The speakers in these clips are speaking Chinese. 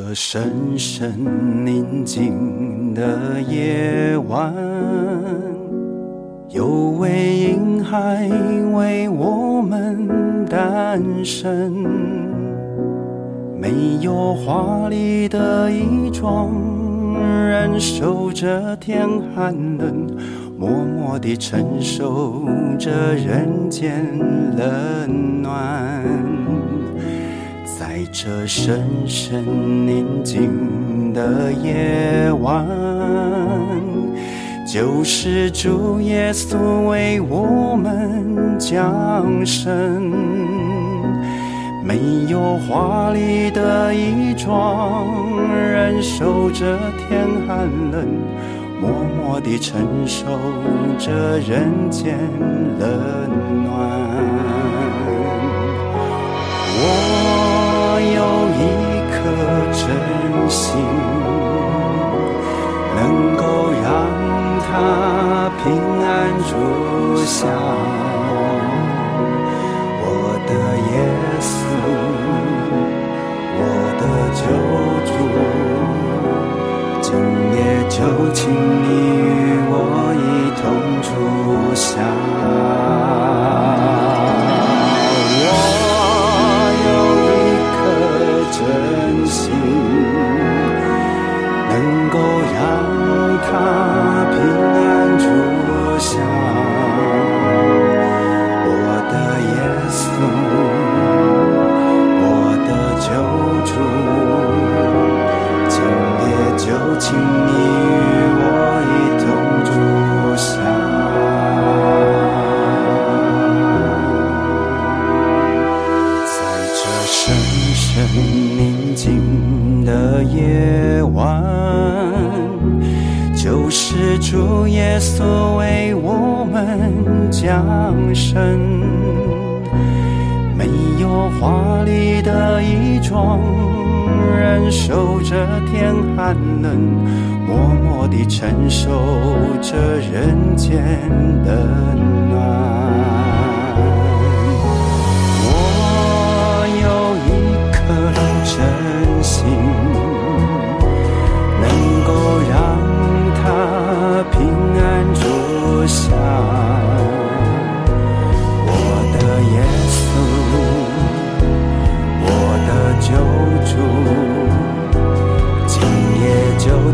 这深深宁静的夜晚，有位婴孩为我们诞生，没有华丽的衣装，忍受着天寒冷，默默地承受着人间冷暖。在这深深宁静的夜晚，救世主耶稣为我们降生，没有华丽的衣装，忍受着天寒冷，默默地承受着人间冷暖。心，能够让他平安住下。我的耶稣，我的救主，今夜就请你与我一同住下。的夜晚，救世主耶稣为我们降生，没有华丽的衣装，忍受着天寒冷，默默地承受着人间冷暖。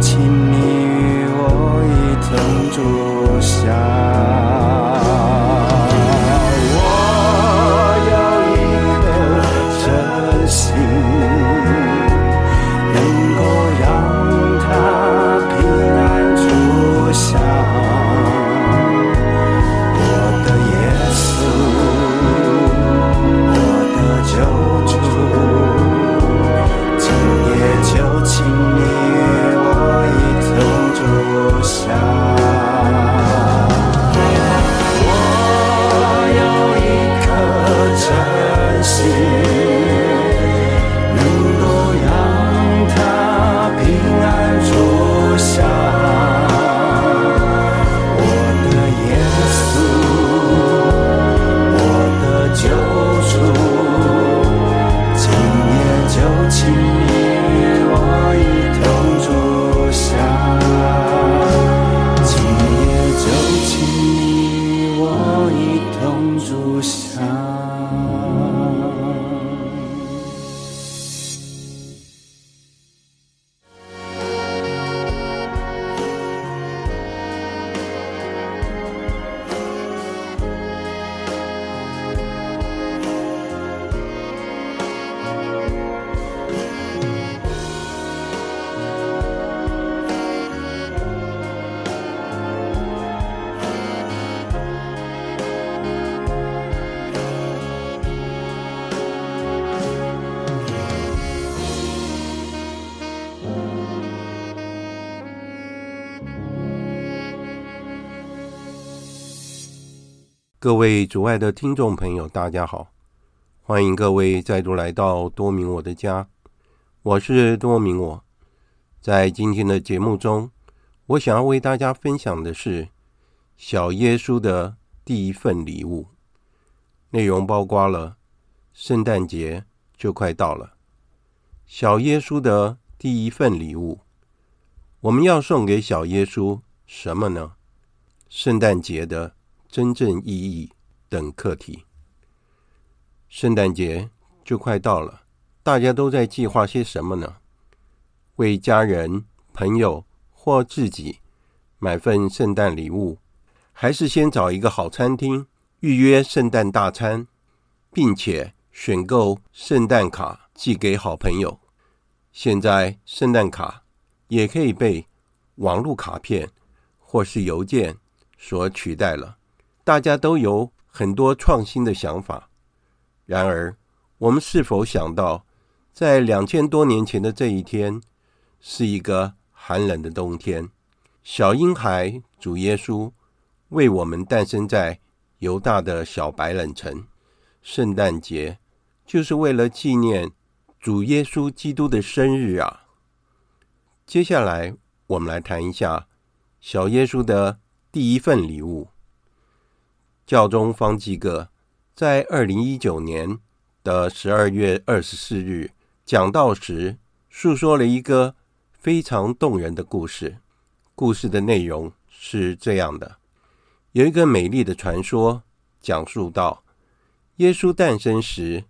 请你与我一同住下。各位主爱的听众朋友，大家好！欢迎各位再度来到多明我的家，我是多明我。在今天的节目中，我想要为大家分享的是小耶稣的第一份礼物，内容包括了圣诞节就快到了，小耶稣的第一份礼物，我们要送给小耶稣什么呢？圣诞节的真正意义等课题。圣诞节就快到了，大家都在计划些什么呢？为家人、朋友或自己买份圣诞礼物，还是先找一个好餐厅预约圣诞大餐，并且选购圣诞卡寄给好朋友？现在圣诞卡也可以被网络卡片或是邮件所取代了。大家都有很多创新的想法。然而，我们是否想到，在两千多年前的这一天，是一个寒冷的冬天，小婴孩主耶稣为我们诞生在犹大的小白冷城。圣诞节就是为了纪念。主耶稣基督的生日啊！接下来我们来谈一下小耶稣的第一份礼物。教宗方济各在二零一九年的十二月二十四日讲道时，述说了一个非常动人的故事。故事的内容是这样的：有一个美丽的传说，讲述到耶稣诞生时，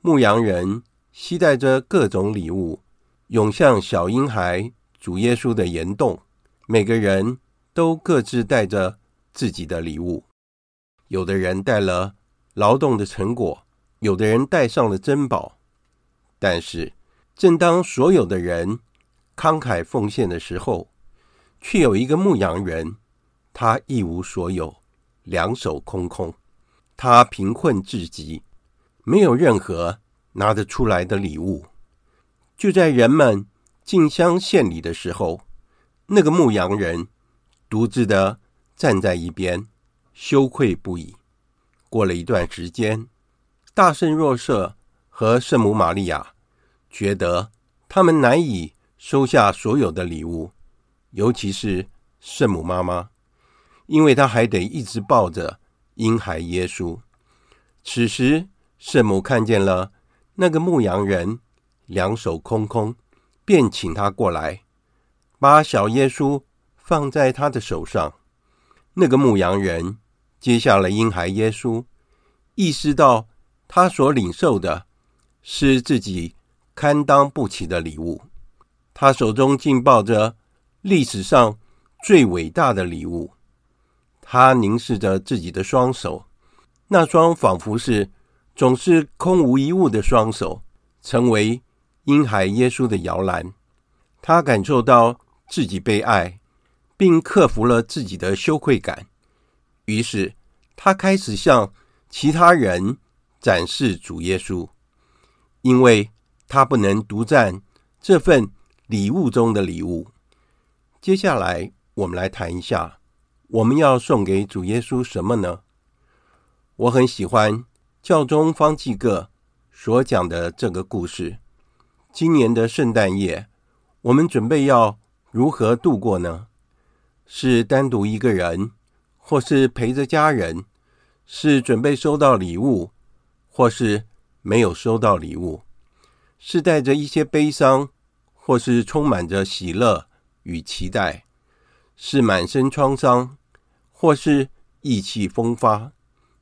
牧羊人。携带着各种礼物，涌向小婴孩主耶稣的岩洞。每个人都各自带着自己的礼物。有的人带了劳动的成果，有的人带上了珍宝。但是，正当所有的人慷慨奉献的时候，却有一个牧羊人，他一无所有，两手空空。他贫困至极，没有任何。拿得出来的礼物，就在人们竞相献礼的时候，那个牧羊人独自的站在一边，羞愧不已。过了一段时间，大圣若瑟和圣母玛利亚觉得他们难以收下所有的礼物，尤其是圣母妈妈，因为她还得一直抱着婴孩耶稣。此时，圣母看见了。那个牧羊人两手空空，便请他过来，把小耶稣放在他的手上。那个牧羊人接下了婴孩耶稣，意识到他所领受的是自己堪当不起的礼物。他手中竟抱着历史上最伟大的礼物。他凝视着自己的双手，那双仿佛是。总是空无一物的双手，成为婴孩耶稣的摇篮。他感受到自己被爱，并克服了自己的羞愧感。于是，他开始向其他人展示主耶稣，因为他不能独占这份礼物中的礼物。接下来，我们来谈一下，我们要送给主耶稣什么呢？我很喜欢。教宗方济各所讲的这个故事，今年的圣诞夜，我们准备要如何度过呢？是单独一个人，或是陪着家人？是准备收到礼物，或是没有收到礼物？是带着一些悲伤，或是充满着喜乐与期待？是满身创伤，或是意气风发？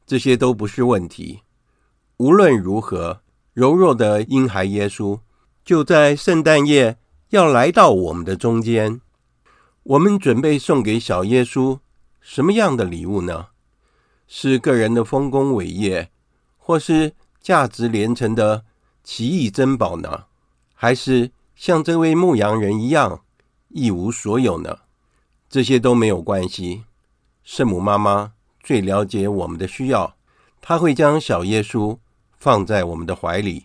这些都不是问题。无论如何，柔弱的婴孩耶稣就在圣诞夜要来到我们的中间。我们准备送给小耶稣什么样的礼物呢？是个人的丰功伟业，或是价值连城的奇异珍宝呢？还是像这位牧羊人一样一无所有呢？这些都没有关系。圣母妈妈最了解我们的需要，她会将小耶稣。放在我们的怀里，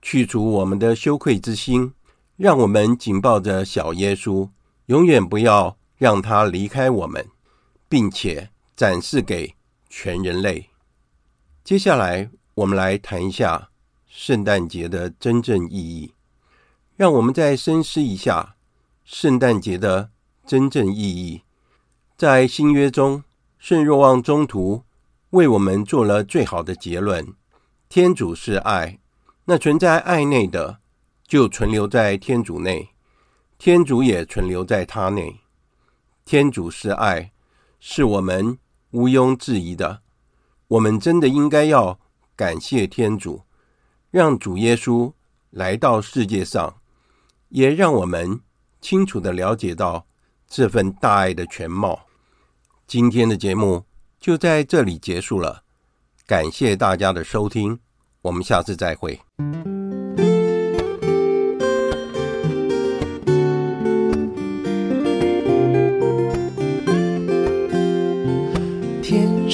去除我们的羞愧之心，让我们紧抱着小耶稣，永远不要让他离开我们，并且展示给全人类。接下来，我们来谈一下圣诞节的真正意义。让我们再深思一下圣诞节的真正意义。在新约中，圣若望中途为我们做了最好的结论。天主是爱，那存在爱内的就存留在天主内，天主也存留在他内。天主是爱，是我们毋庸置疑的。我们真的应该要感谢天主，让主耶稣来到世界上，也让我们清楚地了解到这份大爱的全貌。今天的节目就在这里结束了，感谢大家的收听，我们下次再会。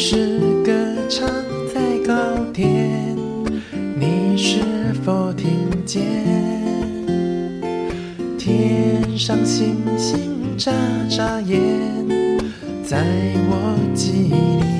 是歌唱在高天，你是否听见？天上星星眨眨眼，在我记忆里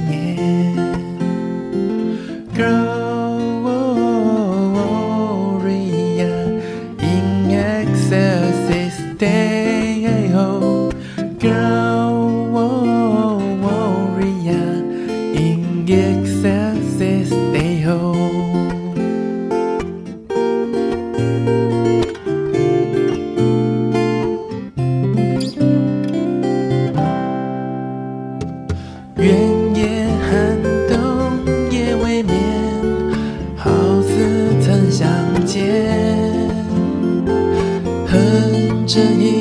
哼着你。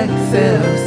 Exhale.